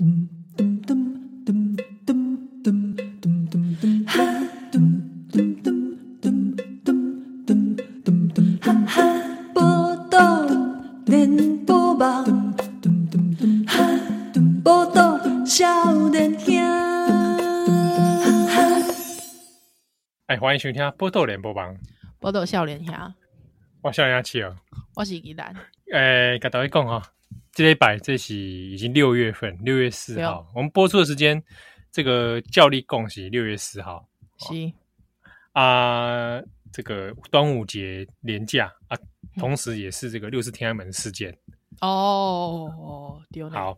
哎，欢迎收听《报道联播网》，报道少年兄，我少年兄七哦，我是宜兰。哎，跟大家讲哈，这礼拜这是已经六月份，六月四号，我们播出的时间，这个教力共喜六月四号，是。啊。这个端午节连假啊，同时也是这个六四天安门事件。哦。好，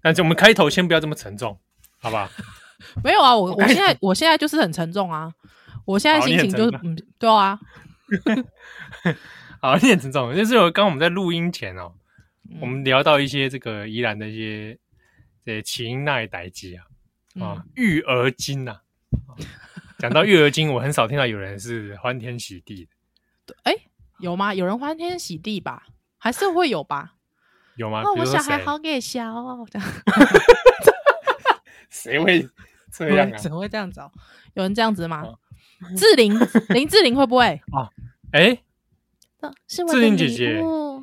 但是我们开头先不要这么沉重，好不好？没有啊，我我现在我现在就是很沉重啊，我现在心情就是嗯，对啊。好，你很沉重，就是我刚刚我们在录音前哦，嗯、我们聊到一些这个宜兰的一些这些情爱代志啊，啊、嗯，育儿经呐、啊。讲到育儿经，我很少听到有人是欢天喜地的。哎，有吗？有人欢天喜地吧？还是会有吧？有吗？哦，我小孩好给小哦，这样。谁会这样啊？怎么会这样子？有人这样子吗？志玲，林志玲会不会？啊，哎，是志玲姐姐，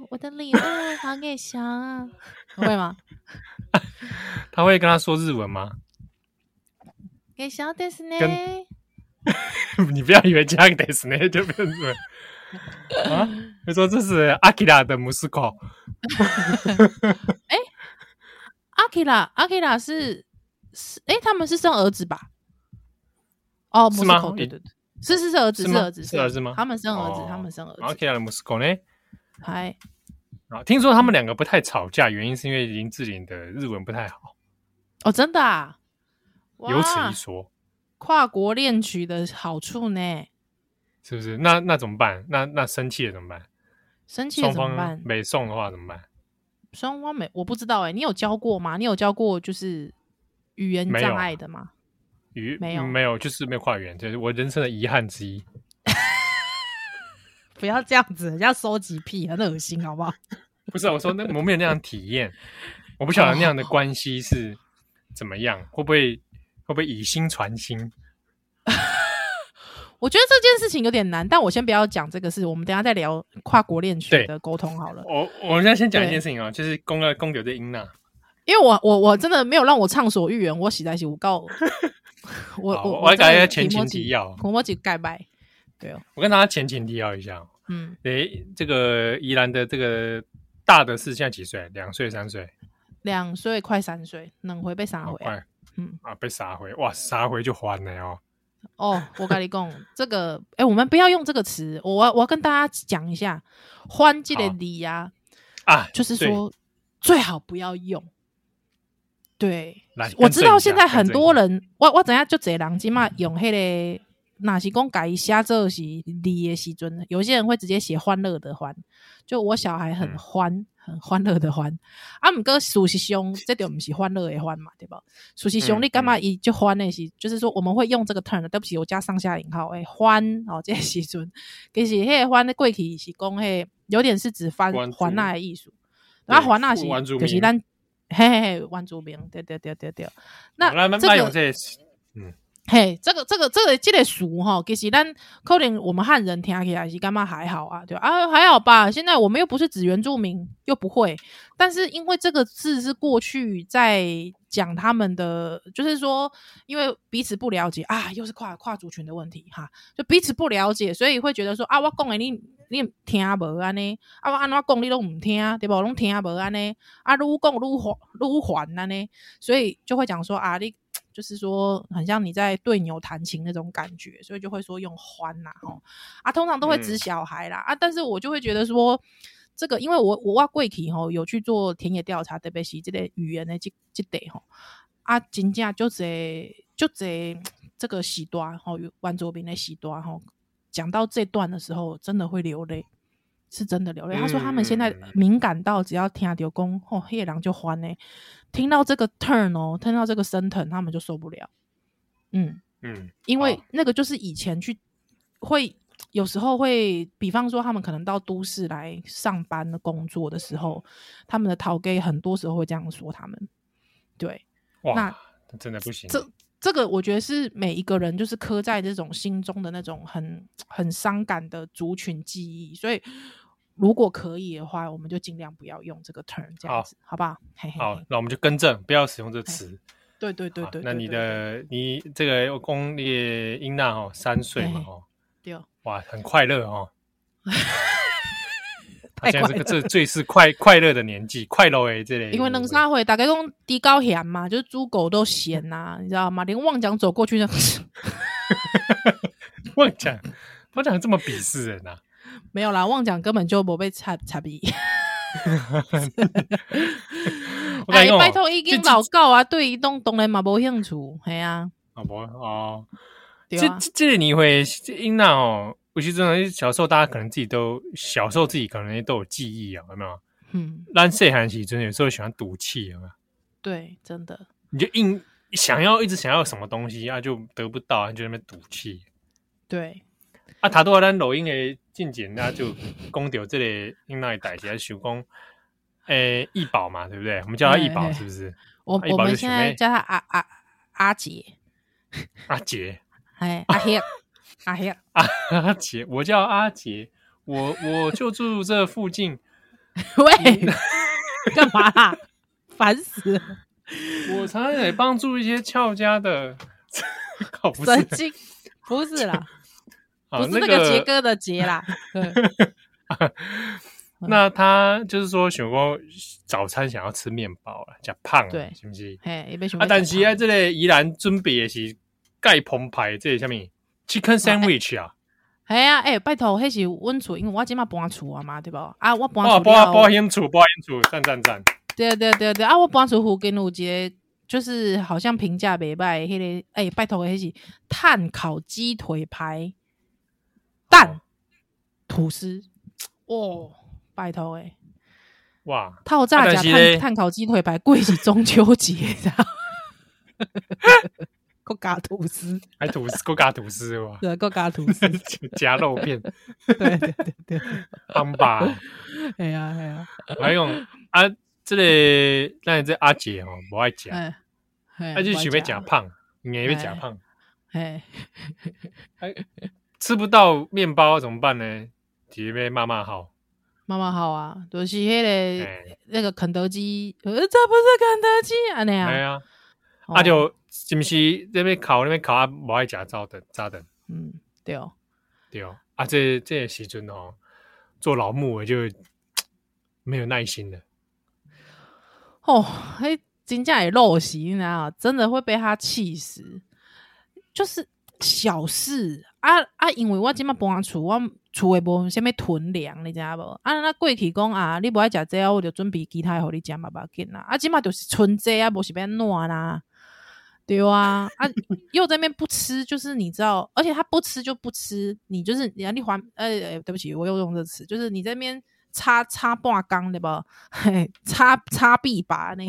我的礼物还给翔啊，会吗？他会跟他说日文吗？给小的是呢。你不要以为加个 des 呢就变成啊？他说这是阿基拉的姆斯科。哎，阿基拉，阿基拉是是哎，他们是生儿子吧？哦，姆斯科，对对对，是是是儿子，是儿子，是儿子吗？他们生儿子，他们生儿子。阿基拉的姆斯科呢？嗨，啊，听说他们两个不太吵架，原因是因为林志玲的日文不太好。哦，真的啊？有此一说。跨国恋曲的好处呢？是不是？那那怎么办？那那生气了怎么办？生气了怎么办？没送的话怎么办？双方没，我不知道哎、欸。你有教过吗？你有教过就是语言障碍的吗？语没有没有，就是没有跨语言，就是我人生的遗憾之一。不要这样子，人家收集癖很恶心，好不好？不是，我说那我没有那样体验，我不晓得那样的关系是怎么样，会不会？会不会以心传心？我觉得这件事情有点难，但我先不要讲这个事，我们等一下再聊跨国恋曲的沟通好了。我我们现在先讲一件事情啊，就是公了公牛的英娜，因为我我我真的没有让我畅所欲言，我实在是我告 我我我还改一下前情提要，我我几盖拜，对哦，我跟大家前情提要一下，嗯，诶，这个宜兰的这个大的是现在几岁？两岁三岁？两岁快三岁，能回被杀回。嗯啊，被杀回哇，杀回就还了哦。哦，我跟你讲，这个哎、欸，我们不要用这个词，我我要跟大家讲一下，欢这个礼呀啊，就是说最好不要用。对，我知道现在很多人，我我等下就这人即嘛用迄个，哪是讲改写做是离的时阵，有些人会直接写欢乐的欢，就我小孩很欢。嗯很欢乐的欢，啊，毋过事实兄，这就毋是欢乐的欢嘛，对吧？事实兄，你干嘛伊就欢的是，就是说我们会用这个 turn，对不起，我加上下引号，诶，欢哦，这个时阵，其实迄个欢的过去是讲迄有点是指翻还那的艺术，然后还那是就是咱嘿嘿嘿，王祖明，对对对对对，那这个嗯。嘿，这个这个这个这个词哈，其实咱可能我们汉人听起来是干嘛还好啊，对？啊，还好吧。现在我们又不是指原住民，又不会。但是因为这个字是过去在讲他们的，就是说，因为彼此不了解啊，又是跨跨族群的问题哈，就彼此不了解，所以会觉得说啊，我讲的你你听无安尼，啊我安怎讲你都唔听，对不？拢听无安尼，啊愈讲愈还愈还安尼，所以就会讲说啊你。就是说，很像你在对牛弹琴那种感觉，所以就会说用欢呐，吼啊，通常都会指小孩啦、嗯、啊，但是我就会觉得说，这个因为我我挖贵体吼有去做田野调查，特别是这类语言的这这类吼啊，真正就这就这这个时段吼，原住民的时段吼，讲到这段的时候，真的会流泪。是真的流泪。他说他们现在敏感到只要听到公哦，夜郎就欢呢。听到这个 turn 哦，听到这个升腾，他们就受不了。嗯嗯，因为那个就是以前去会有时候会，比方说他们可能到都市来上班的工作的时候，他们的陶 gay 很多时候会这样说他们。对，哇，那真的不行。这这个我觉得是每一个人就是刻在这种心中的那种很很伤感的族群记忆，所以如果可以的话，我们就尽量不要用这个 term 这样子，好，好不好？嘿嘿嘿好，那我们就更正，不要使用这词。对对对对，那你的你这个公列英娜哦，三岁嘛哦，对，哇，很快乐哦。现在这个这最是快快乐的年纪，快乐哎，这里因为冷沙会大概用低高咸嘛，就是猪狗都咸呐，你知道吗？连旺奖走过去呢，旺奖旺奖这么鄙视人呐？没有啦，旺奖根本就没被插插鼻。哎，拜托，已经老狗啊，对移动当然嘛无兴趣，系啊，好不哦，这这你会因那哦，我其实小时候，大家可能自己都小时候自己可能都有记忆啊，有没有？嗯，咱细汉时阵有时候喜欢赌气，有没有？对，真的，你就硬想要一直想要什么东西啊，就得不到，就在那边赌气。对，啊，他都话咱录音的进展，那就讲到这里英娜的代志，想讲。诶，易宝嘛，对不对？我们叫他易宝，是不是？我我们现在叫他阿阿阿杰，阿杰，哎，阿黑，阿黑，阿 阿杰，我叫阿杰，我我就住这附近。喂，干嘛？啦烦死了！我常常得帮助一些俏家的，神经，不是啦，不是那个杰哥的杰啦。那他就是说，想说早餐想要吃面包啊，加胖啊，是不是？嘿，啊，但是啊，这个宜兰准备的是盖澎湃，这里下面？Chicken sandwich 啊？系啊，诶，拜托，迄是阮厝，因为我今嘛搬厝啊嘛，对不？啊，我搬厝，搬搬迁厝，搬迁厝，赞赞赞！对对对对啊，我搬厝附近有一个，就是好像评价袂歹，迄个诶，拜托，迄是碳烤鸡腿排蛋吐司，哦。拜托诶，哇！套炸加碳碳烤鸡腿排，贵是中秋节，知道？国家吐司，还吐司，国家吐司哇！对，国家吐司夹肉片，对对对对，胖吧？哎呀哎呀，还有啊，这里那你这阿姐哦，不爱夹，他就喜欢夹胖，你也会夹胖，哎，吃不到面包怎么办呢？直接被骂骂好。妈妈好啊，就是迄个、欸、那个肯德基，呃，这不是肯德基啊，那样。对啊，啊就是不是那边烤那边烤啊，不爱夹早的早的。嗯，对哦，对哦，啊这这时阵哦，做老木我就没有耐心了。哦，嘿，真正也陋习，你知道真的会被他气死。就是小事啊啊，因为我即麦搬厝我。厝诶无啥物囤粮，你知影无？啊，那过去讲啊，你无爱食这，我就准备其他互你食嘛，无要紧啦。啊，即麦就是存这啊，无是变烂啦，对啊。啊，又在那边不吃，就是你知道，而且他不吃就不吃，你就是你你还，呃、欸，对不起，我又用这词，就是你在那边擦擦半缸对不？嘿，擦擦壁把呢？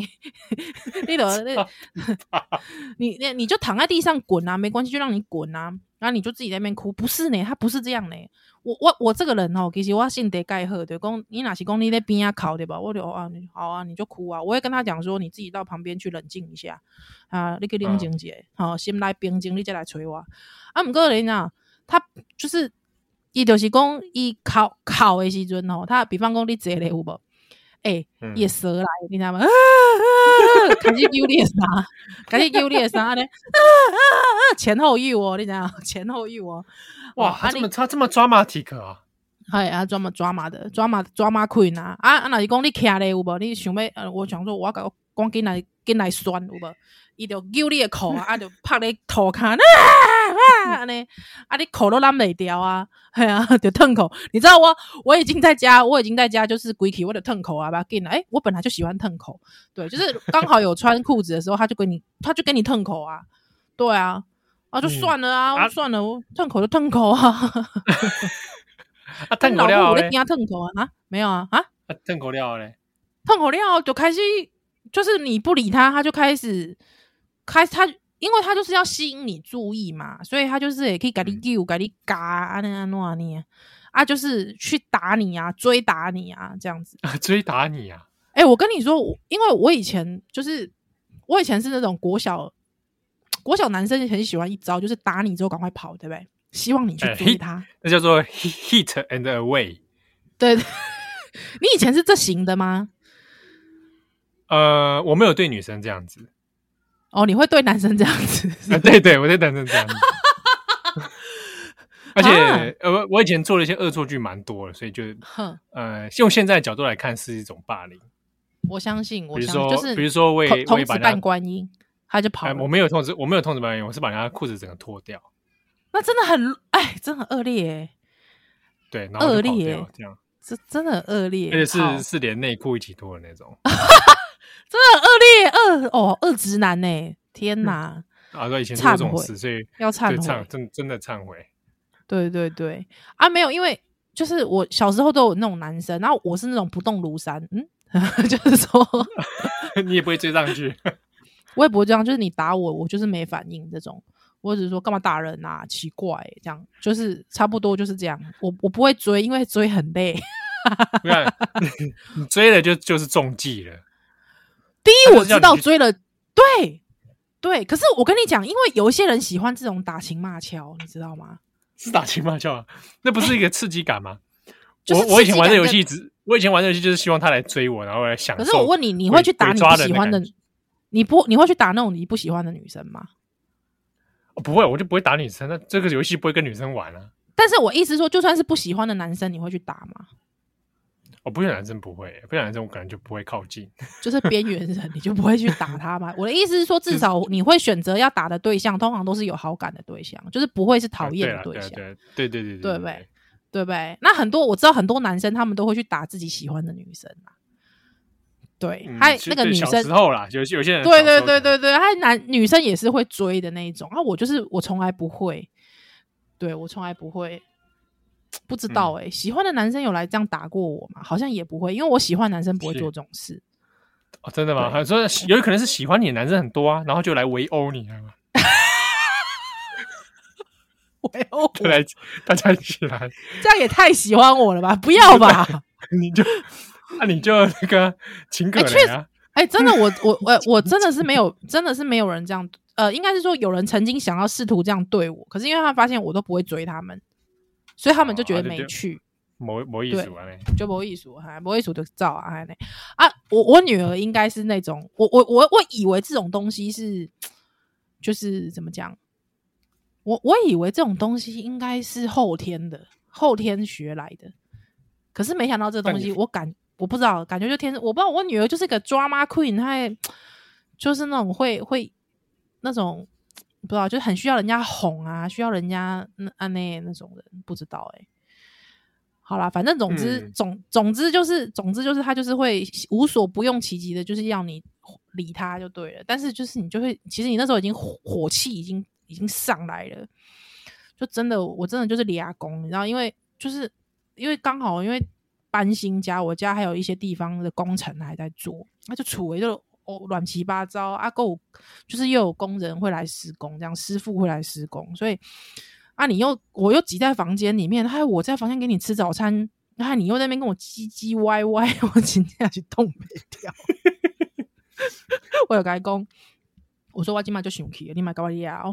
那 个 那，你你你就躺在地上滚啊，没关系，就让你滚啊。然后你就自己在那边哭，不是呢，他不是这样呢。我我我这个人哦，其实我性格盖好，对，讲你哪是讲你在边啊考对吧？我就啊，好啊，你就哭啊。我会跟他讲说，你自己到旁边去冷静一下啊，你去冷静一下，好、嗯，心来平静，你再来催我。啊，不过人啊，他就是伊就是讲伊哭哭的时阵吼，他比方讲你坐咧有无？诶，夜蛇来，你知道吗？啊啊、开始揪你的啥？开始揪你的啥呢？啊啊啊！前后育我，你知道？前后育我。哇，他这么他这么抓马体格啊？系啊，抓马抓马的，抓马抓马 queen 啊！啊啊！若是讲你徛咧有无？你想要？呃，我想说，我要赶紧来紧来酸有无？伊就揪你的裤啊，就拍你头壳。啊！呢啊！你口都拉没掉啊！哎呀，就烫口。你知道我我已经在家，我已经在家，就是鬼气，我的烫口啊，把它进来。哎，我本来就喜欢烫口，对，就是刚好有穿裤子的时候，他就给你，他就给你烫口啊。对啊，啊，就算了啊，嗯、啊算了，我烫口就烫口啊。啊，烫口料我在边烫口啊？啊，没有啊？啊，烫口料嘞？烫口料就开始，就是你不理他，他就开始开他。因为他就是要吸引你注意嘛，所以他就是也可以给你丢，给你嘎啊那啊那啊啊，就是去打你啊，追打你啊，这样子啊。追打你啊！哎、欸，我跟你说，因为我以前就是我以前是那种国小国小男生很喜欢一招，就是打你之后赶快跑，对不对？希望你去追他，呃、那叫做 hit and away。对，你以前是这型的吗？呃，我没有对女生这样子。哦，你会对男生这样子？啊、对对，我对男生这样子。而且，呃、啊，我以前做了一些恶作剧，蛮多的，所以就，哼呃，用现在的角度来看，是一种霸凌。我相信，我相信，就是比如说，我也童子扮观音，他就跑、哎。我没有通知，我没有通知扮观音，我是把人家裤子整个脱掉。那真的很，哎，真的很恶劣、欸。对，恶劣，这样，这真的很恶劣，而且是是连内裤一起脱的那种。真的很恶劣，恶哦，恶直男呢、欸！天哪！嗯、啊，对，以前做这种事，所以要忏悔，真真的忏悔。对对对啊，没有，因为就是我小时候都有那种男生，然后我是那种不动如山，嗯，就是说 你也不会追上去，我也不会这样，就是你打我，我就是没反应这种，我只是说干嘛打人啊？奇怪、欸，这样就是差不多就是这样，我我不会追，因为追很累。你看，你追了就就是中计了。第一，我知道追了，对对，可是我跟你讲，因为有一些人喜欢这种打情骂俏，你知道吗？是打情骂俏啊，那不是一个刺激感吗？欸、我我以前玩的游戏只，我以前玩的游戏就是希望他来追我，然后来享受。可是我问你，你会去打你不喜欢的？你不你会去打那种你不喜欢的女生吗？哦，不会，我就不会打女生。那这个游戏不会跟女生玩啊。但是我意思说，就算是不喜欢的男生，你会去打吗？我不喜欢男生不会，不喜欢男生我可能就不会靠近。就是边缘人，你就不会去打他吗？我的意思是说，至少你会选择要打的对象，通常都是有好感的对象，就是不会是讨厌的对象。对对对对对，对不对？对？那很多我知道很多男生，他们都会去打自己喜欢的女生。对，还那个女生时候啦，有有些人对对对对对，还男女生也是会追的那一种。啊，我就是我从来不会，对我从来不会。不知道哎、欸，嗯、喜欢的男生有来这样打过我吗？好像也不会，因为我喜欢男生不会做这种事。哦，真的吗？还说有可能是喜欢你的男生很多啊，然后就来围殴你，围殴，来大家一起来，这样也太喜欢我了吧？不要吧？你就那你就那个情可原啊？哎、欸欸，真的，我我我我真的是没有，真的是没有人这样。呃，应该是说有人曾经想要试图这样对我，可是因为他发现我都不会追他们。所以他们就觉得没趣，没没意思啊，就没意思，哈，没意思就照啊，啊，我我女儿应该是那种，我我我我以为这种东西是，就是怎么讲，我我以为这种东西应该是后天的，后天学来的，可是没想到这东西，我感我不知道，感觉就天生，我不知道我女儿就是个 drama queen，她 就是那种会会那种。不知道，就是很需要人家哄啊，需要人家那啊那那种人，不知道哎、欸。好啦，反正总之、嗯、总总之就是总之就是他就是会无所不用其极的，就是要你理他就对了。但是就是你就会，其实你那时候已经火火气已经已经上来了，就真的我真的就是立功，你知道，因为就是因为刚好因为搬新家，我家还有一些地方的工程还在做，那就处为就。哦，乱七八糟啊！够就是又有工人会来施工，这样师傅会来施工，所以啊，你又我又挤在房间里面，还有我在房间给你吃早餐，然后你又在那边跟我唧唧歪歪，我今天要去冻没掉。我有跟他讲，我说我今晚就生气，你买搞我呀！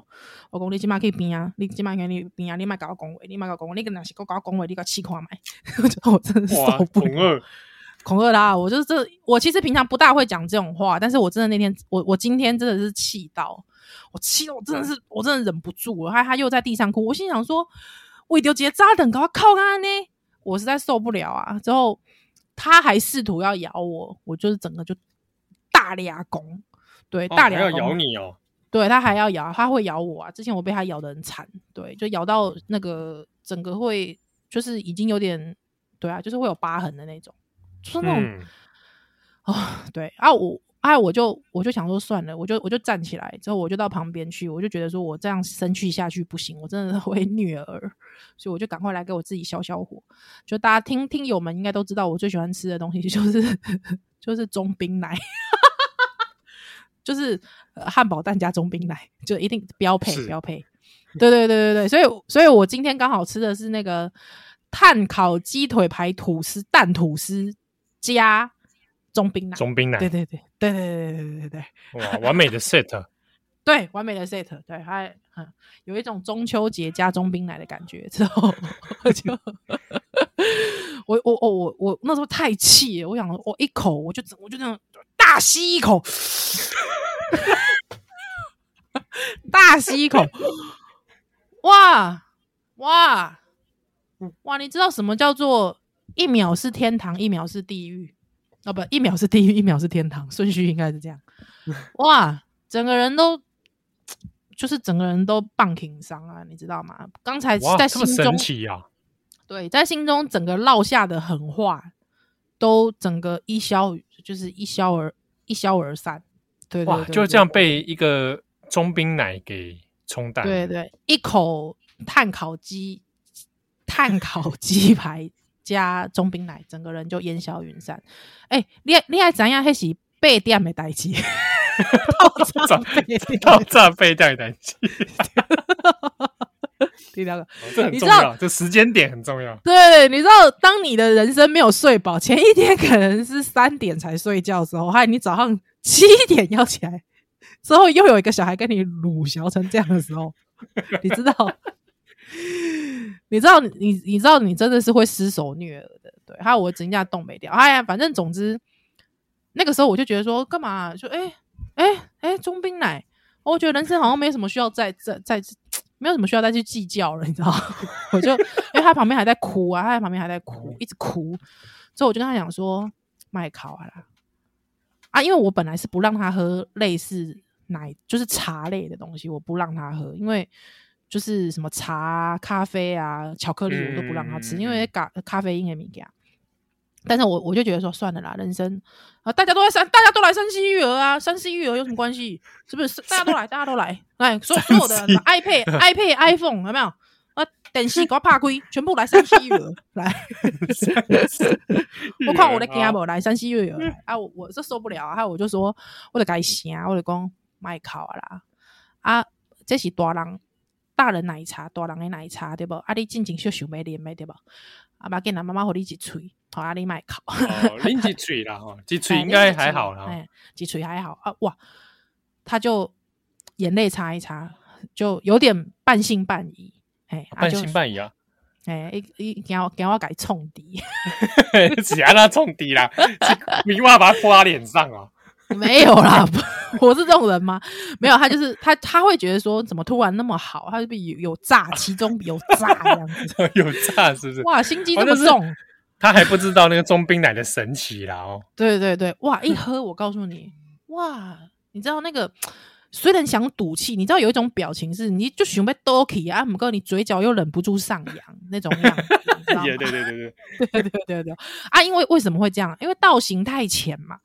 我讲你今晚可以变啊，你今晚可以变啊，你买搞我讲话，你买搞我讲话，你跟哪些搞搞讲话，你个气看买，我真的受不了。恐吓他，我就是这，我其实平常不大会讲这种话，但是我真的那天，我我今天真的是气到，我气到我真的是，我真的忍不住了。他他又在地上哭，我心想说，我一丢结扎等搞靠他呢，我实在受不了啊。之后他还试图要咬我，我就是整个就大俩拱，对，哦、大俩要咬你哦，对他还要咬，他会咬我啊。之前我被他咬的很惨，对，就咬到那个整个会就是已经有点，对啊，就是会有疤痕的那种。就是那种，嗯、哦，对啊，我啊，我就我就想说算了，我就我就站起来之后，我就到旁边去，我就觉得说我这样生气下去不行，我真的会 虐儿，所以我就赶快来给我自己消消火。就大家听听友们应该都知道，我最喜欢吃的东西 就是就是中冰奶，就是汉堡蛋加中冰奶，就一定标配标配。对对对对对，所以所以我今天刚好吃的是那个碳烤鸡腿排吐司蛋吐司。加中冰奶，中冰奶，对对对对对对对对对哇，完美的 set，对，完美的 set，对，还有一种中秋节加中冰奶的感觉。之后我就 我我我我我那时候太气了，我想我一口我就我就那样大吸一口，大吸一口，哇哇哇！你知道什么叫做一秒是天堂，一秒是地狱？哦，不，一秒是地狱，一秒是天堂，顺序应该是这样。哇，整个人都就是整个人都棒挺伤啊，你知道吗？刚才在心中，神奇啊、对，在心中整个落下的狠话，都整个一消，就是一消而一消而散。对，对，对，对，哇，就这样被一个中冰奶给冲淡。对，对对，一口碳烤鸡，碳烤鸡排。加中冰奶，整个人就烟消云散。哎、欸，你你还怎样？还是被点的代志？到炸八点，到炸八点的代志。第二个，这很重要，这时间点很重要。对，你知道，当你的人生没有睡饱，前一天可能是三点才睡觉的时候，还有你早上七点要起来，之后又有一个小孩跟你鲁小成这样的时候，你知道？你知道，你你知道，你真的是会失手虐儿的，对。还有我指甲冻没掉，哎呀，反正总之，那个时候我就觉得说，干嘛、啊？说，哎哎哎，中冰奶，我觉得人生好像没什么需要再再再，没有什么需要再去计较了，你知道？我就因为他旁边还在哭啊，他在旁边还在哭，一直哭，所以我就跟他讲说，麦考啊啦，啊，因为我本来是不让他喝类似奶，就是茶类的东西，我不让他喝，因为。就是什么茶、咖啡啊、巧克力，我都不让他吃，嗯、因为咖咖啡因也没给他。但是我我就觉得说算了啦，人生啊，大家都在山，大家都来山西育儿啊，山西育儿有什么关系？是不是？大家都来，大家都来，来，所所有的 iPad、iPad、iPhone 有没有？啊，电视给我拍开，全部来山西育儿来。我看我的家不来山西育儿啊，我我这受不了啊，我就说我得改写，我得讲卖考啦啊，这是大人。大人奶茶，大人的奶茶，对不？啊，你静静秀秀没脸没对不？啊，妈给咱妈妈和你一起吹，好啊，你买考，你一起吹啦吼，一吹应该还好啦，哎，一吹还好啊，哇，他就眼泪擦一擦，就有点半信半疑，哎，半信半疑啊，哎，一一给我给我改冲敌，只让他冲敌啦，你话把他泼他脸上啊。没有啦，我是这种人吗？没有，他就是他，他会觉得说怎么突然那么好，他就有有诈，其中有诈这样子，有诈是不是？哇，心机那么重、他还不知道那个中冰奶的神奇啦哦。对对对，哇，一喝我告诉你，哇，你知道那个虽然想赌气，你知道有一种表情是你就想被多起啊，不过你嘴角又忍不住上扬那种样子，对对对对对对对对对啊，因为为什么会这样？因为道行太浅嘛。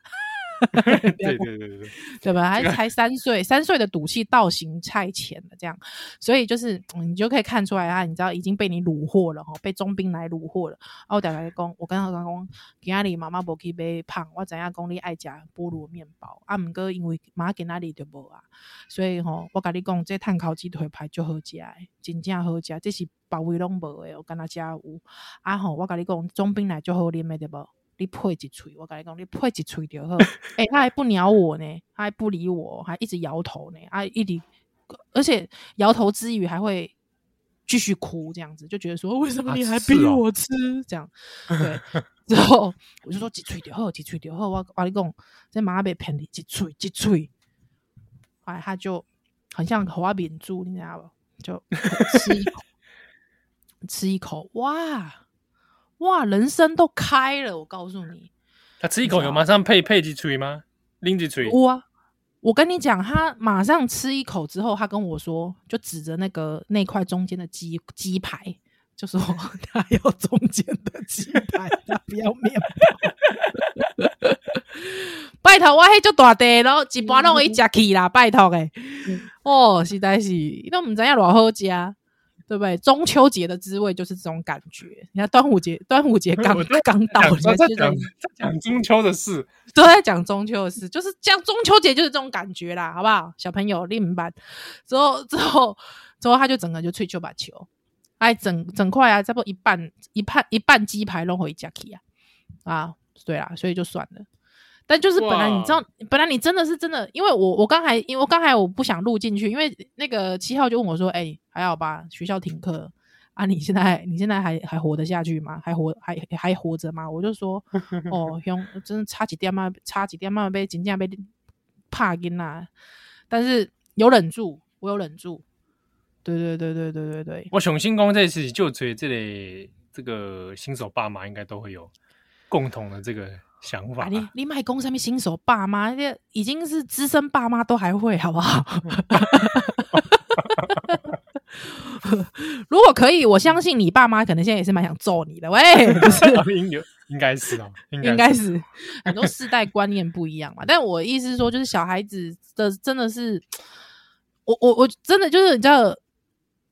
对对对对 对，对吧？还才三岁，三岁的赌气道行太浅了，这样，所以就是你就可以看出来啊，你知道已经被你虏获了哈，被中兵来虏获了。啊，我等下讲，我跟他讲，今仔日妈妈无去买胖，我知影讲你爱食菠萝面包啊，毋过因为妈今仔日就无啊，所以吼，我跟你讲，这碳烤鸡腿排就好食诶，真正好食，这是别位拢无的，我跟他家有啊吼，我跟你讲，中兵来就好啉诶，对不？你配一喙，我跟你讲，你配一喙就好。哎、欸，他还不鸟我呢，他还不理我，还一直摇头呢，啊，一直，而且摇头之余还会继续哭，这样子就觉得说，为什么你还逼我吃？啊哦、这样，对。之后我就说几喙就好，几喙就好。我我跟你讲，这妈被骗你几喙几喙。哎，他就很像花扁猪，你知道不？就吃一口，吃一口，哇！哇，人生都开了！我告诉你，他吃一口有马上配配几锤吗？拎几锤？哇！我跟你讲，他马上吃一口之后，他跟我说，就指着那个那块中间的鸡鸡排，就说 他要中间的鸡排，他不要面包。拜托，我还就大地咯，一般拢会食去啦，拜托诶。哦，实在是，都唔知影偌好食。对不对？中秋节的滋味就是这种感觉。你看端午节，端午节 刚刚到，在讲讲中秋的事，都在讲中秋的事，就是讲中秋节就是这种感觉啦，好不好？小朋友，你明白？之后之后之后，他就整个就吹球把球，哎，整整块啊，差不多一半一半一半鸡排弄回家去啊，啊，对啦，所以就算了。但就是本来你知道，本来你真的是真的，因为我我刚才因为我刚才我不想录进去，因为那个七号就问我说：“哎、欸，还好吧？学校停课啊？你现在你现在还还活得下去吗？还活还还活着吗？”我就说：“哦，兄，真的差几点嘛？差几点嘛？被真正被怕晕啦！但是有忍住，我有忍住。对对对对对对对，我雄心公这次就追这里这个新手爸妈应该都会有共同的这个。”想法、啊，你 你买公上面新手爸妈，这已经是资深爸妈都还会，好不好？如果可以，我相信你爸妈可能现在也是蛮想揍你的。喂，不是，应应该是哦，应该是很多世代观念不一样嘛。但我意思是说，就是小孩子的真的是，我我我真的就是你知道，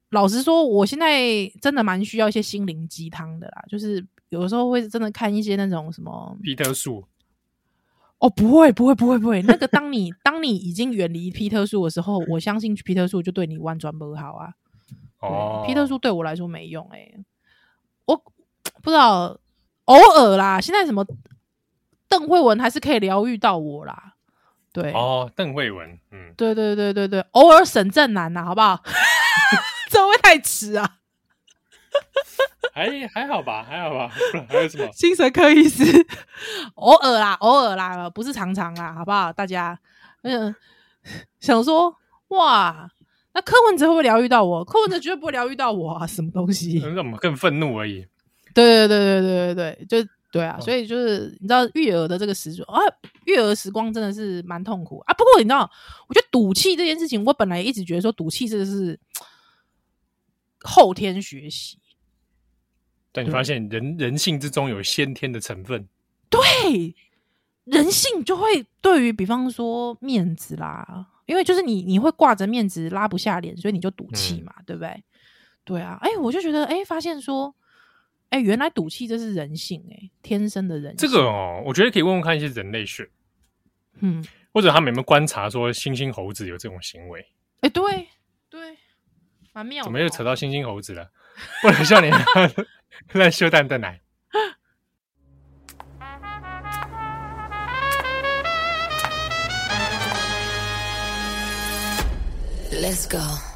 老实说，我现在真的蛮需要一些心灵鸡汤的啦，就是。有的时候会真的看一些那种什么皮特树哦，不会不会不会不会，那个当你当你已经远离皮特树的时候，我相信皮特树就对你完全不好啊。哦，皮特树对我来说没用哎、欸，我不知道偶尔啦，现在什么邓惠文还是可以疗愈到我啦。对哦，邓惠文，嗯，对对对对对，偶尔沈正南呐，好不好？这会太迟啊。还还好吧，还好吧，还有什么？精神科医师，偶尔啦，偶尔啦，不是常常啦，好不好？大家，嗯，想说，哇，那柯文哲会不会疗愈到我？柯文哲绝对不会疗愈到我啊！什么东西？让我们更愤怒而已。对对对对对对对，就对啊！所以就是你知道育儿的这个时光啊，育儿时光真的是蛮痛苦啊。不过你知道，我觉得赌气这件事情，我本来一直觉得说赌气这个是 后天学习。但你发现人人性之中有先天的成分，对，人性就会对于比方说面子啦，因为就是你你会挂着面子拉不下脸，所以你就赌气嘛，嗯、对不对？对啊，哎、欸，我就觉得哎、欸，发现说，哎、欸，原来赌气这是人性、欸，哎，天生的人性。这个哦，我觉得可以问问看一些人类学，嗯，或者他们有没有观察说猩猩猴子有这种行为？哎、欸，对对，蛮妙的。怎么又扯到猩猩猴子了？为了笑脸。来修蛋蛋奶。Let's go。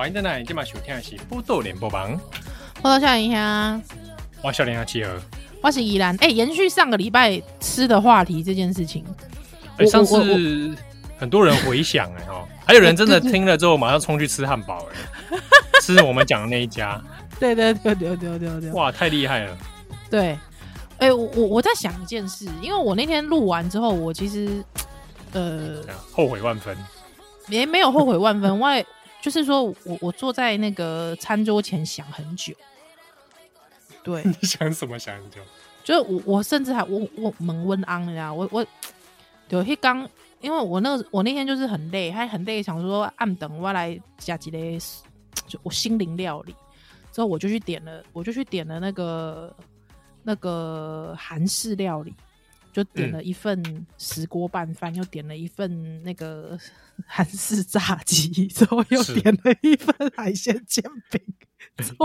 欢迎回来，今晚收听的是《波豆联播榜》。波豆笑脸兄，我笑脸兄七号，我是依兰。哎、欸，延续上个礼拜吃的话题这件事情，哎、欸，上次很多人回想、欸，哎哈，还有人真的听了之后马上冲去吃汉堡、欸，哎，吃我们讲的那一家，对对对对对对对，哇，太厉害了。对，哎、欸，我我我在想一件事，因为我那天录完之后，我其实呃。后悔万分，也没有后悔万分，我。就是说我我坐在那个餐桌前想很久，对，你想什么想很久？就是我我甚至还我我蒙温安呀，我我有些刚，因为我那个我那天就是很累，还很累，想说按等我来加几类，就我心灵料理，之后我就去点了，我就去点了那个那个韩式料理。就点了一份石锅拌饭，嗯，又点了一份那个韩式炸鸡，之后又点了一份海鲜煎饼。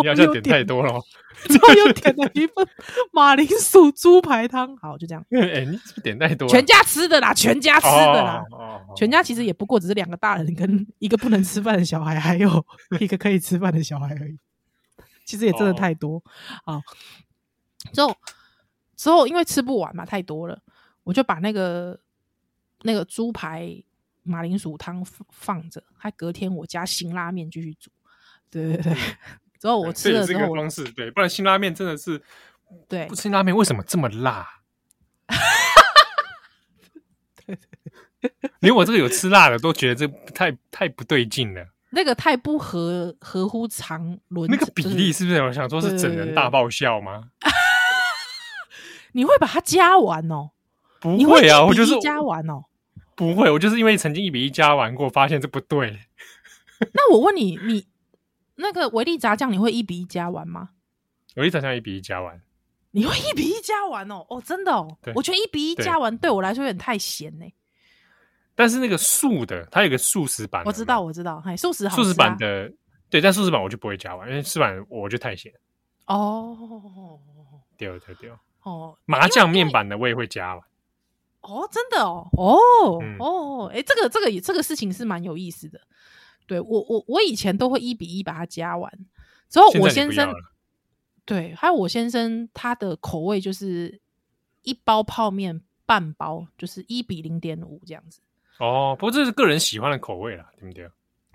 你好像点太多了，之后又点了一份马铃薯猪排汤。好，就这样。哎、欸，你点太多了？全家吃的啦，全家吃的啦。哦，全家其实也不过只是两个大人跟一个不能吃饭的小孩，还有 一个可以吃饭的小孩而已。其实也真的太多。好，之后。之后因为吃不完嘛，太多了，我就把那个那个猪排马铃薯汤放着，还隔天我加辛拉面继续煮。对对对，之后我吃了之后，这也是一个方式，对，不然辛拉面真的是对，不吃拉面为什么这么辣？连我这个有吃辣的都觉得这太太不对劲了。那个太不合合乎常伦，那个比例是不是？我想说，是整人大爆笑吗？你会把它加完哦？不会啊，我就是加完哦。不会，我就是因为曾经一比一加完过，发现这不对。那我问你，你那个维力炸酱你会一比一加完吗？维力炸酱一比一加完，你会一比一加完哦？哦，真的哦。我觉得一比一加完对我来说有点太咸呢。但是那个素的，它有个素食版，我知道，我知道，嘿，素食好，素食版的，对，但素食版我就不会加完，因为素食版我就太咸。哦，对对对，哦，麻酱面板的我也会加完。哦，真的哦，哦哦，哎，这个这个这个事情是蛮有意思的。对我我我以前都会一比一把它加完，之后我先生，对，还有我先生他的口味就是一包泡面半包，就是一比零点五这样子。哦，不过这是个人喜欢的口味啦，对不对？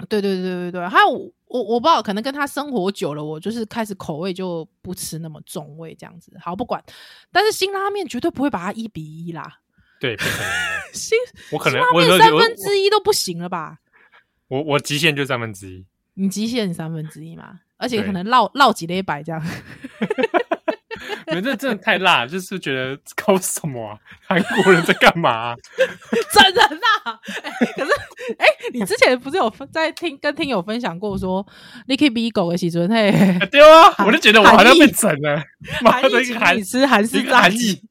对对对对对，还有我我不知道，可能跟他生活久了，我就是开始口味就不吃那么重味这样子。好，不管，但是辛拉面绝对不会把它一比一啦。对，不可能。辛我可能我三分之一都不行了吧？我我极限就三分之一。你极限三分之一嘛？而且可能烙烙几礼拜这样。你们这真的太辣，就是觉得搞什么啊？韩国人在干嘛啊？真的辣！可是，哎，你之前不是有在听跟听友分享过说，你可以比狗的喜尊嘿？对啊，我就觉得我好像被整了。妈的，一个韩吃韩式炸鸡，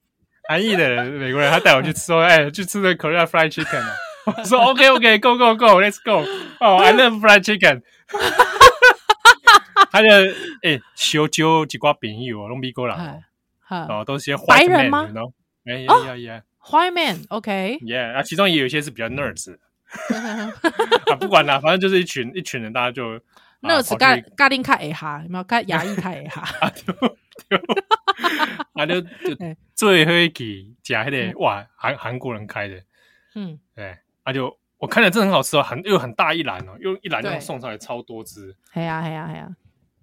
韩裔的人，美国人，他带我去吃，说，哎，去吃那 Korea fried chicken 啊。我说 OK OK，Go Go Go，Let's go。哦，I love fried chicken。他就哎，小酒几挂朋友哦，拢美国人。哦，都是些白人吗？哎呀呀呀 man，OK，Yeah，啊，其中也有一些是比较 nerds，啊，不管了，反正就是一群一群人，大家就 nerds，咖咖喱卡哎哈，有没有咖牙医卡哎哈？啊，就就最后一期加那个哇，韩韩国人开的，嗯，对，啊，就我看了真的很好吃哦，很又很大一篮哦，又一篮就送上来超多只，嘿呀嘿呀嘿呀，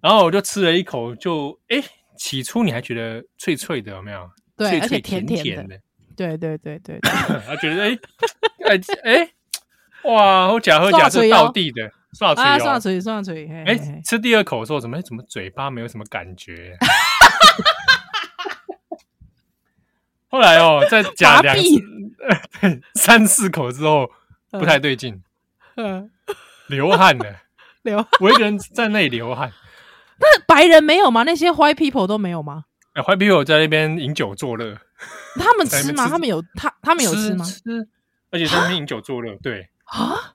然后我就吃了一口，就哎。起初你还觉得脆脆的有没有？对，脆脆而且甜甜的。对对对对，他觉得哎哎哎，哇，我假喝假是倒地的，刷嘴哦，刷嘴刷嘴。哎，吃第二口的时候怎么怎么嘴巴没有什么感觉？后来哦，再假两，三四口之后不太对劲，嗯，流汗了，流，我一个人在那里流汗。那白人没有吗？那些 white people 都没有吗？哎，white people 在那边饮酒作乐。他们吃吗？他们有他他们有吃吗？吃，而且在那边饮酒作乐。对啊。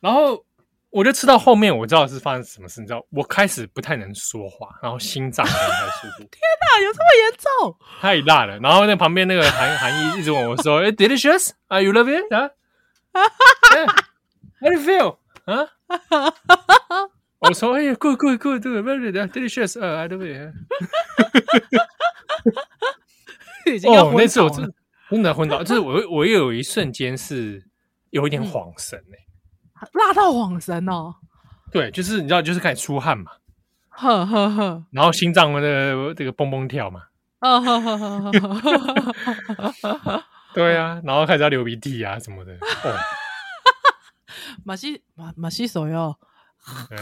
然后我就吃到后面，我知道是发生什么事。你知道，我开始不太能说话，然后心脏不太舒服。天哪，有这么严重？太辣了。然后那旁边那个韩韩裔一直问我说：“哎，delicious？Are you love it？啊？How do you feel？啊？” 我说：“哎呀，good good good，very delicious，呃，I love it。”已经要昏倒了。那次我真真的昏倒，就是我我有一瞬间是有一点恍神哎，辣到恍神哦。对，就是你知道，就是开始出汗嘛，呵呵呵，然后心脏的这个蹦蹦跳嘛，呵呵呵呵呵呵，对啊，然后开始要流鼻涕啊什么的。哦，马西马马西手哟。嗯，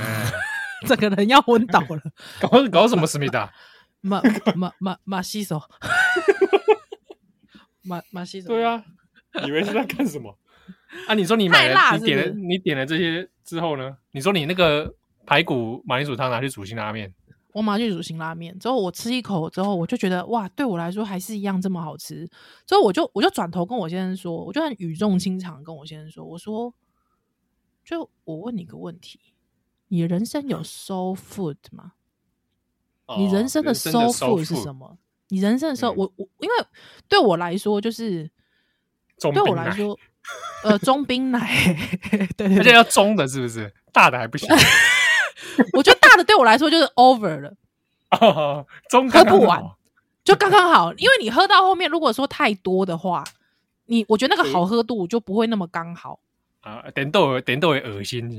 整个人要昏倒了，搞搞什么思密达？马马马马西手，马马西手，对啊，以为是在干什么？啊，你说你买了，你点了，你点了这些之后呢？你说你那个排骨马铃薯汤拿去煮辛拉面，我马上去煮辛拉面，之后我吃一口之后，我就觉得哇，对我来说还是一样这么好吃。之后我就我就转头跟我先生说，我就很语重心长跟我先生说，我说，就我问你个问题。你人生有 soul food 吗？哦、你人生的 soul food 是什么？你人生的时候，我我因为对我来说就是，对我来说，呃，中冰奶，对，对，对，而且要中的，是不是？大的还不行。我觉得大的对我来说就是 over 了，哦，中喝不完就刚刚好，因为你喝到后面，如果说太多的话，你我觉得那个好喝度就不会那么刚好啊，点豆点豆也恶心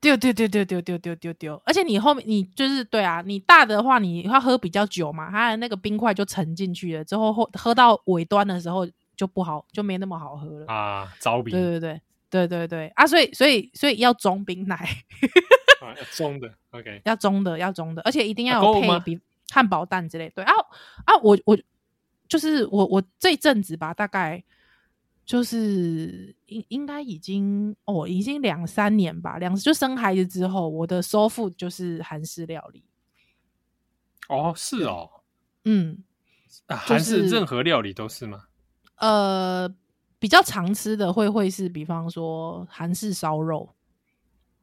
丢丢丢丢丢丢丢丢丢，而且你后面你就是对啊，你大的话你要喝比较久嘛，它的那个冰块就沉进去了，之后喝喝到尾端的时候就不好，就没那么好喝了啊。招冰，对对对对对对啊，所以所以所以要中冰奶，啊、要中的，OK，要中的要中的，而且一定要有配比汉堡蛋之类。对啊啊，我我就是我我这阵子吧，大概。就是应应该已经哦，已经两三年吧，两就生孩子之后，我的 soul food 就是韩式料理。哦，是哦，嗯，啊，韩式任何料理都是吗？呃，比较常吃的会会是，比方说韩式烧肉，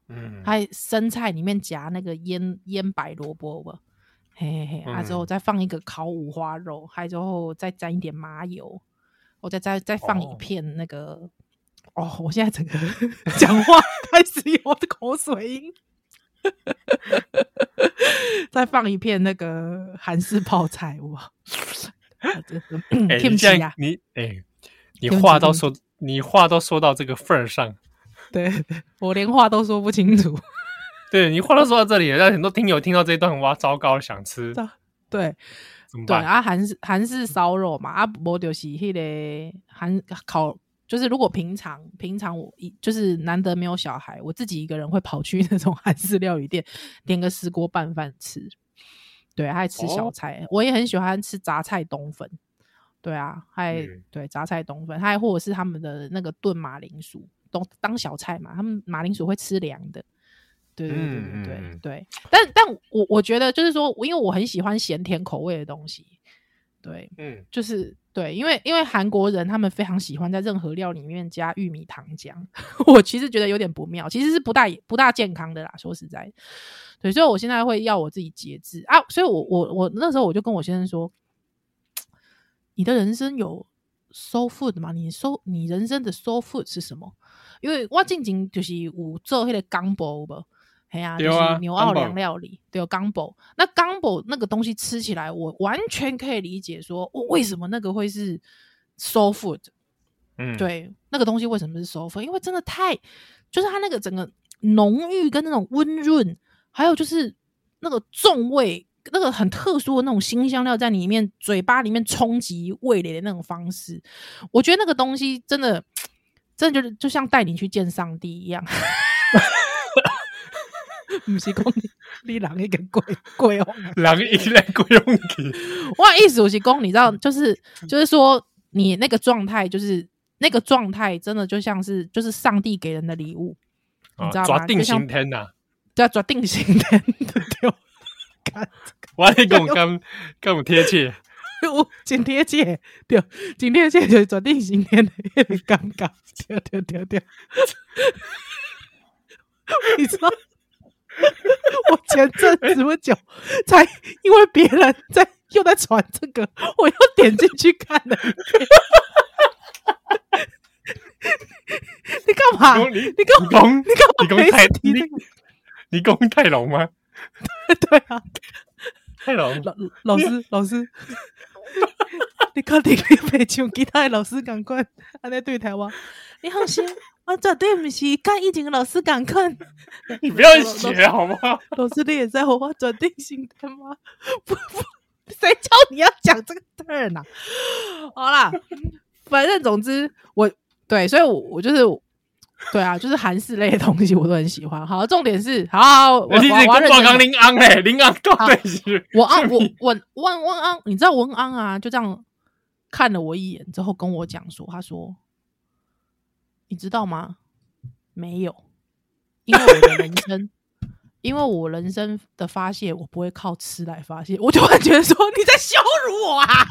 嗯，还生菜里面夹那个腌腌白萝卜吧，嘿嘿嘿，啊之后再放一个烤五花肉，还之后再沾一点麻油。我再再再放一片那个哦，哦，我现在整个 讲话开始有口水音。再放一片那个韩式泡菜哇！哎、欸，你这样你哎、欸，你话都说你话都说到这个份儿上，对我连话都说不清楚。对你话都说到这里，让很多听友听到这一段哇，糟糕，想吃。对。对啊，韩式韩式烧肉嘛，啊，不就是迄个韩烤，就是如果平常平常我一就是难得没有小孩，我自己一个人会跑去那种 韩式料理店点个石锅拌饭吃。对，还吃小菜，哦，我也很喜欢吃杂菜冬粉。对啊，还、嗯、对杂菜冬粉，还或者是他们的那个炖马铃薯，当当小菜嘛，他们马铃薯会吃凉的。对对对对对、嗯、对，但但我我觉得就是说，因为我很喜欢咸甜口味的东西，对，嗯，就是对，因为因为韩国人他们非常喜欢在任何料里面加玉米糖浆，我其实觉得有点不妙，其实是不大不大健康的啦，说实在，对，所以我现在会要我自己节制啊，所以我我我那时候我就跟我先生说，你的人生有 soul food 吗？你 soul 你人生的 soul food 是什么？因为我最近就是有做那个钢鲍吧。哎呀、啊，就是牛奥良料理，对，有冈宝。那 gumbo 那个东西吃起来，我完全可以理解说，我为什么那个会是 soul food。嗯，对，那个东西为什么是 soul food？因为真的太，就是它那个整个浓郁跟那种温润，还有就是那个重味，那个很特殊的那种新香料在里面，嘴巴里面冲击味蕾的那种方式，我觉得那个东西真的，真的就是就像带你去见上帝一样。不是讲你，你人一个鬼鬼哦，人一个鬼哦。我意思我是讲，你知道，就是就是说，你那个状态，就是那个状态，真的就像是就是上帝给人的礼物，你知道吗？决定型天呐，对啊，抓定型天，对。我你讲咁咁贴切，我真贴切，对，真贴切就是决定刑天的那个感觉，对对对对。你知道？我前阵子不久才因为别人在又在传这个，我又点进去看了。你干嘛？你你跟我你干嘛？太你你讲太龙吗？对啊，太龙老老师老师，你确定你袂像其他的老师赶快安尼对台湾？你好心。我绝对不是跟以前的老师赶快，你不要学好吗？老师，你也在我决定心的吗？不 不，谁叫你要讲这个 turn 啊？好啦，反正总之我对，所以我我就是对啊，就是韩式类的东西我都很喜欢。好，重点是好，好，好，我我我刚刚林安哎，林安对是，我安我我温温安，你知道温安啊？就这样看了我一眼之后跟我讲说，他说。你知道吗？没有，因为我的人生，因为我人生的发泄，我不会靠吃来发泄。我突然觉得说你在羞辱我啊！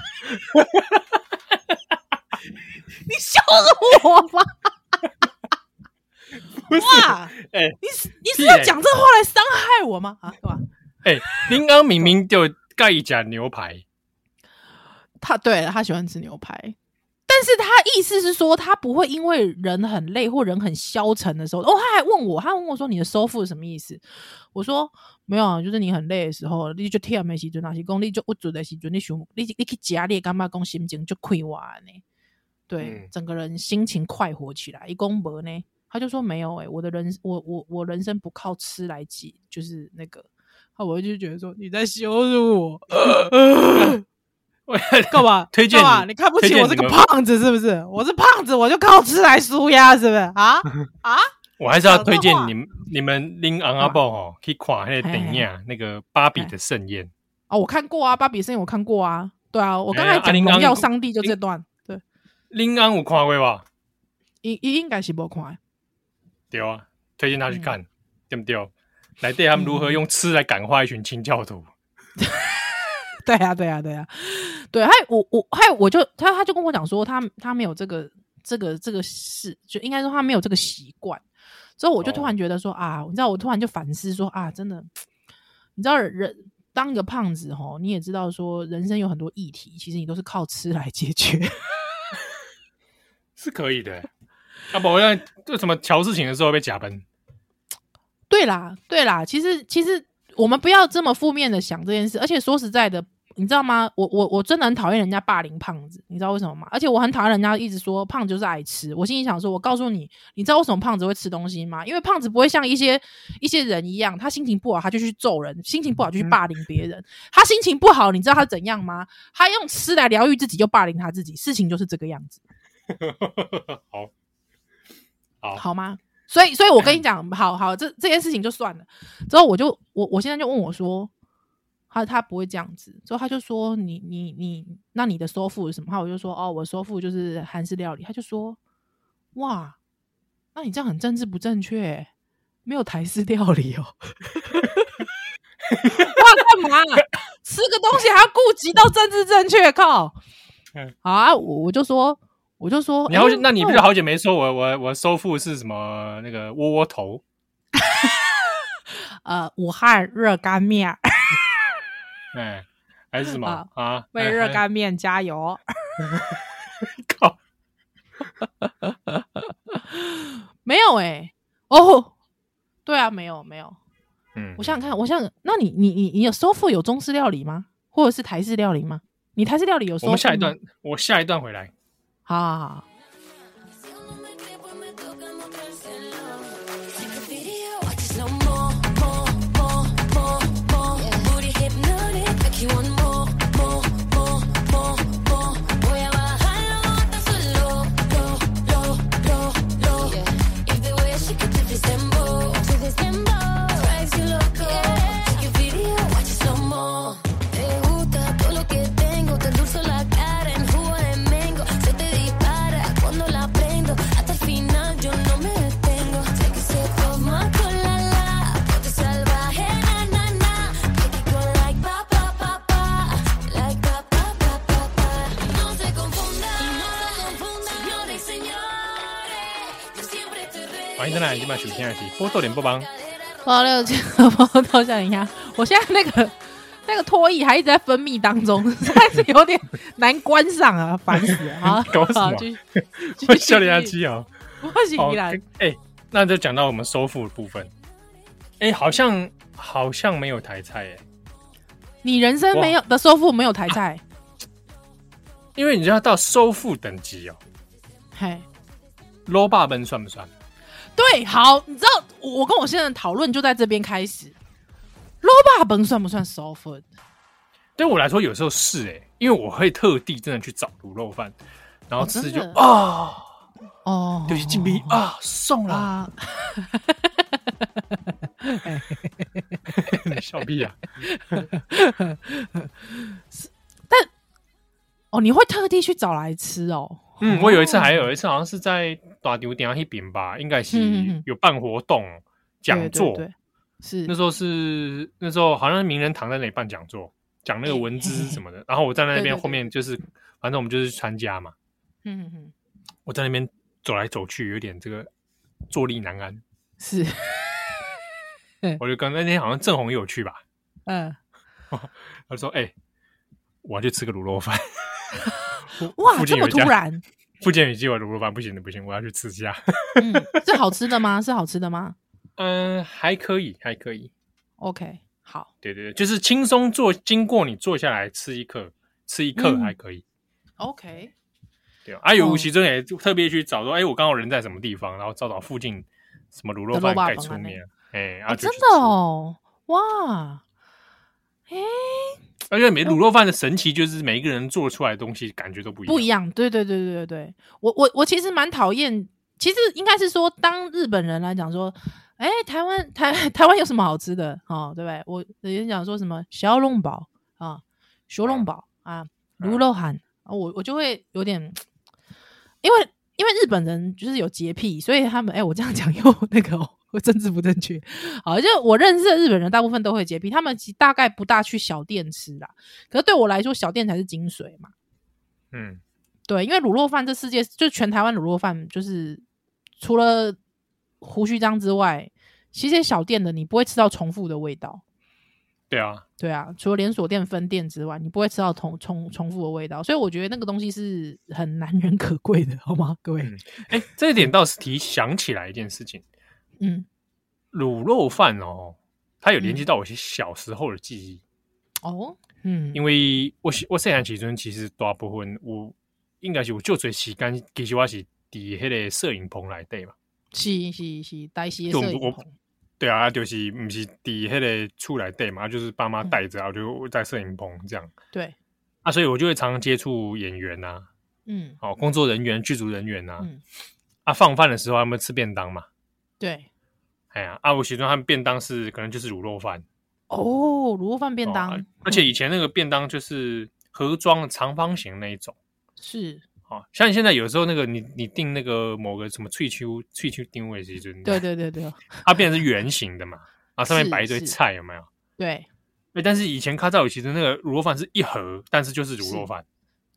你羞辱我吗？哇！哎、欸，你你是要讲这话来伤害我吗？啊，是吧？哎、欸，林刚明明就盖一家牛排，他对他喜欢吃牛排。但是他意思是说，他不会因为人很累或人很消沉的时候，哦，他还问我，他问我说：“你的收复是什么意思？”我说：“没有啊，就是你很累的时候，你就跳没时阵，那是讲你就不足的时阵，你想你你去家里干嘛？讲心情就快活呢？对、嗯，整个人心情快活起来。一公婆呢，他就说没有哎、欸，我的人我我我人生不靠吃来挤，就是那个，我就觉得说你在羞辱我，干嘛推荐嘛？你看不起我这个胖子是不是？我是胖子，我就靠吃来纾压，是不是？啊 啊！我还是要推荐你们你们拎昂阿宝哦，可以看那个电影，那个芭比的盛宴哦，我看过啊，芭比盛宴我看过啊，对啊，我刚才讲荣耀上帝就这段，对，拎昂有看过吧？应应该是没看。对啊，推荐他去看，嗯、对不对？来对他们如何用吃来感化一群清教徒。对啊，对啊，对啊，对。还有我我还有我就他他就跟我讲说，他他没有这个这个这个事，就应该说他没有这个习惯。之后我就突然觉得说、哦、啊，你知道，我突然就反思说啊，真的，你知道人当一个胖子吼，你也知道说人生有很多议题，其实你都是靠吃来解决，是可以的。啊不，我要这什么乔事情的时候被假崩。对啦，对啦，其实其实我们不要这么负面的想这件事。而且说实在的，你知道吗？我我我真的很讨厌人家霸凌胖子，你知道为什么吗？而且我很讨厌人家一直说胖子就是爱吃。我心里想说，我告诉你，你知道为什么胖子会吃东西吗？因为胖子不会像一些一些人一样，他心情不好他就去揍人，心情不好就去霸凌别人。嗯、他心情不好，你知道他怎样吗？他用吃来疗愈自己，就霸凌他自己。事情就是这个样子。好。好，好吗？所以，所以我跟你 讲，好好，这这件事情就算了。之后我就我我现在就问我说，他他不会这样子。之后他就说，你你你，那你的收腹是什么？他我就说，哦，我收腹就是韩式料理。他就说，哇，那你这样很政治不正确，没有台式料理哦。哇，干嘛？吃个东西还要顾及到政治正确？靠！好啊，我我就说。我就说，你好，那你不是好久没说我我我收腹是什么那个窝窝头？呃，武汉热干面。哎，还是什么啊？为热干面加油！靠！没有哎，哦，对啊，没有没有。嗯，我想想看，我想，那你你你你有收腹有中式料理吗？或者是台式料理吗？你台式料理有？我们下一段，我下一段回来。好好好。欢迎进来，今晚收听的是波多连播帮。好，六千波多像一样，我现在那个那个唾液还一直在分泌当中，实在是有点难关上啊，烦死了啊！搞什么？我笑脸下机啊！不行，依然哎，那就讲到我们收腹的部分。哎、欸，好像好像没有台菜哎。你人生没有的收腹没有台菜，因为你知道到收腹等级哦。嘿，卤肉饭算不算？对，好，你知道我跟我现在的讨论就在这边开始。卤肉饭算不算收腹？对我来说，有时候是哎、欸，因为我会特地真的去找卤肉饭，然后吃就啊哦，就是金币啊，送了，笑屁啊！但哦，你会特地去找来吃哦。嗯，我有一次还有一次，好像是在大丢店那边吧，应该是有办活动讲座，是那时候是那时候好像名人堂在那里办讲座，讲那个文字什么的，然后我站在那边后面就是，反正我们就是参加嘛，嗯嗯，我在那边走来走去，有点这个坐立难安，是，我就刚那天好像郑红也有去吧，嗯，他说：“哎，我要去吃个卤肉饭。”哇，这么突然！富建宇鸡我卤肉饭不行的，不行，我要去吃一下。嗯，是好吃的吗？是好吃的吗？嗯，还可以，还可以。OK，好。对对对，就是轻松坐，经过你坐下来吃一刻，吃一刻还可以。OK，对啊，啊有其中也特别去找说，哎、欸，我刚好人在什么地方，然后找找附近什么卤肉饭盖出面，哎，啊，真的哦，哇，哎、欸，而且每卤肉饭的神奇就是每一个人做出来的东西感觉都不一样，不一样，对对对对对。对，我我我其实蛮讨厌，其实应该是说，当日本人来讲说，哎、欸，台湾台 台湾有什么好吃的？哦，对不对？我有人讲说什么小笼包啊，小笼包啊，卤肉饭。我我就会有点，因为因为日本人就是有洁癖，所以他们哎、欸，我这样讲 又那个、喔、政治不正确。好，就我认识的日本人大部分都会洁癖，他们其实大概不大去小店吃啦。可是对我来说，小店才是精髓嘛。嗯，对，因为卤肉饭这世界就全台湾卤肉饭，就是除了胡须章之外，其实小店的你不会吃到重复的味道。对啊，对啊，除了连锁店分店之外，你不会吃到重重重复的味道，所以我觉得那个东西是很难 能可贵的，好吗，各位？哎、嗯，这一点倒是提想起来一件事情，嗯，卤肉饭哦，它有连接到我些小时候的记忆、嗯、哦，嗯，因为我我细汉时阵其实大部分我应该是我就最时间，其实我是伫迄个摄影棚来对嘛，是是是，带些摄影棚。对啊，就是不是底下的出来对嘛，就是爸妈带着，然后就在摄影棚这样。对。啊，所以我就会常常接触演员呐、啊，嗯，好、哦，工作人员、剧组人员呐、啊，嗯，啊，放饭的时候他们吃便当嘛，对，哎呀，阿五其中他们便当是可能就是卤肉饭哦，卤肉饭便当、哦啊，而且以前那个便当就是盒装的长方形那一种，是哦。像你现在有时候那个你你订那个某个什么翠秋翠秋定位其实对对对对，它变成是圆形的嘛，啊上面摆一堆菜有没有？对，但是以前卡扎里其实那个卤肉饭是一盒，但是就是卤肉饭，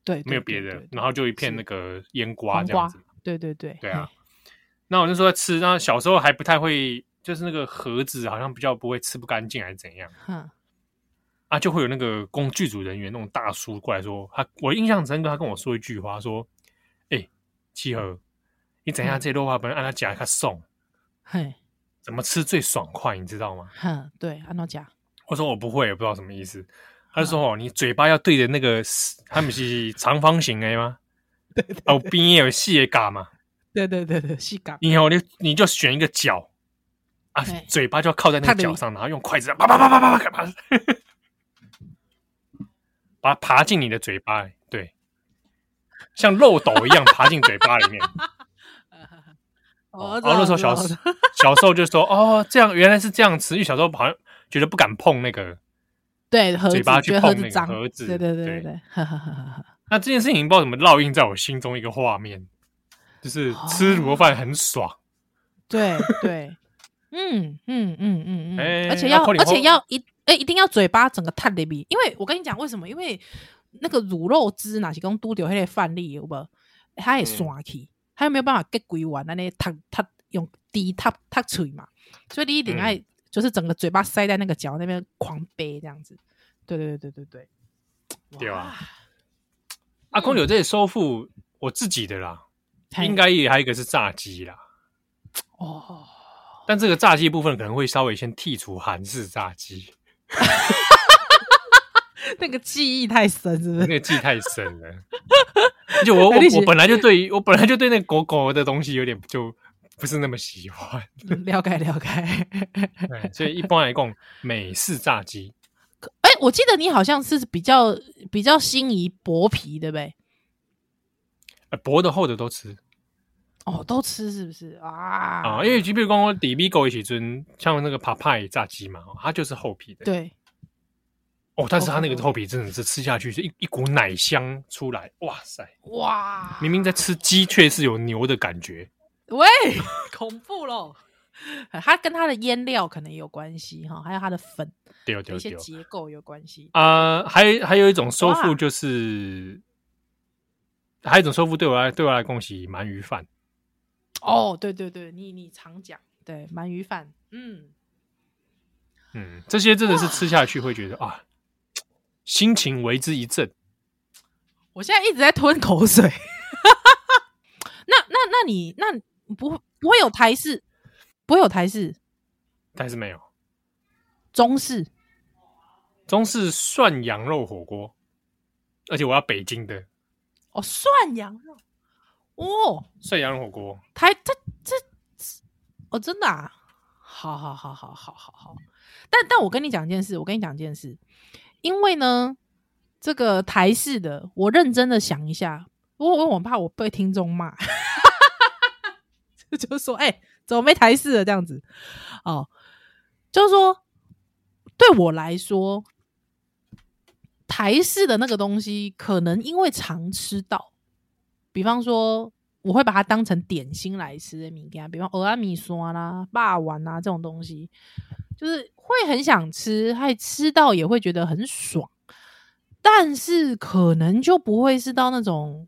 对，没有别的，然后就一片那个腌瓜这样子，对对对，对啊。那我那时候在吃，那小时候还不太会，就是那个盒子好像比较不会吃不干净还是怎样，嗯。啊，就会有那个工剧组人员那种大叔过来说，他我印象深刻，他跟我说一句话，说：“哎、欸，七和，你等下这肉话不能按他夹一下送，嘿，怎么吃最爽快，你知道吗？”哼，对，按他夹。我说我不会，也不知道什么意思。他就说：“哦，你嘴巴要对着那个，他们是长方形的吗？哦，边也有细的嘎嘛？对对对对，细嘎。然后你你就选一个角啊，嘴巴就要靠在那个角上，然后用筷子啪啪啪啪啪啪啪。”把它爬进你的嘴巴，对，像漏斗一样爬进嘴巴里面。哦，然后那时候小时小时候就说：“哦，这样原来是这样吃。”因为小时候好像觉得不敢碰那个，对，嘴巴去碰那个盒子，对对对对。那这件事情不知道怎么烙印在我心中一个画面，就是吃卤肉饭很爽。对对，嗯嗯嗯嗯嗯，而且要而且要一。哎、欸，一定要嘴巴整个塌里边，因为我跟你讲为什么？因为那个卤肉汁哪是讲拄掉迄个饭粒有无？它会散去，它又没有办法结规完，那那塌塌用滴塌塌嘴嘛，所以你一定要就是整个嘴巴塞在那个脚那边狂杯这样子。对对对对对对，对啊！阿公有这些收复我自己的啦，应该也还有一个是炸鸡啦。哦，但这个炸鸡部分可能会稍微先剔除韩式炸鸡。那个记忆太深，是不是？那个记忆太深了。就我 我我本来就对我本来就对那个狗狗的东西有点就不是那么喜欢。了解了解。所以一般来讲，美式炸鸡。哎、欸，我记得你好像是比较比较心仪薄皮，对不对？薄的厚的都吃。哦，都吃是不是啊？啊，因为就比如讲我底比狗一起尊，像那个帕派炸鸡嘛，它就是厚皮的。对。哦，但是它那个厚皮真的是吃下去是一一股奶香出来，哇塞！哇，明明在吃鸡，却是有牛的感觉。喂，恐怖咯！它跟它的腌料可能也有关系哈，还有它的粉，对对对，一些结构有关系。啊、呃，还还有一种收腹就是，还有一种收腹对我来对我来恭喜鳗鱼饭。哦，对对对，你你常讲，对鳗鱼饭，嗯嗯，这些真的是吃下去会觉得啊，心情为之一振。我现在一直在吞口水。那那那你那不不会有台式，不会有台式，台式没有，中式，中式涮羊肉火锅，而且我要北京的。哦，涮羊肉。哦，涮羊肉火锅，台这这哦，真的啊，好好好好好好好。但但我跟你讲一件事，我跟你讲一件事，因为呢，这个台式的，我认真的想一下，我我我怕我被听众骂 就说哎、欸，怎么没台式的这样子？哦，就是说，对我来说，台式的那个东西，可能因为常吃到。比方说，我会把它当成点心来吃的米干，比方蚵仔面线啦、霸丸啊这种东西，就是会很想吃，还吃到也会觉得很爽，但是可能就不会是到那种，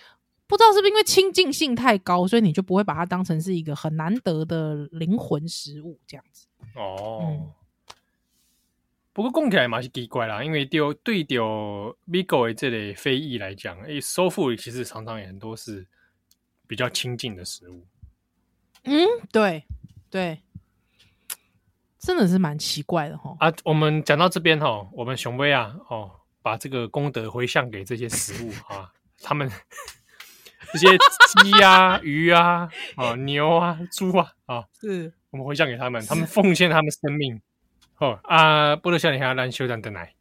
不知道是不是因为亲近性太高，所以你就不会把它当成是一个很难得的灵魂食物这样子。哦。嗯不过讲起来嘛是奇怪啦，因为对对着美国的这类非裔来讲，诶，soul food 其实常常也很多是比较亲近的食物。嗯，对对，真的是蛮奇怪的哈。啊，我们讲到这边哈，我们雄威啊，哦，把这个功德回向给这些食物 啊，他们 这些鸡啊、鱼啊、啊牛啊、猪啊，啊，是我们回向给他们，他们奉献他们生命。好啊，不如小林下咱小等等来。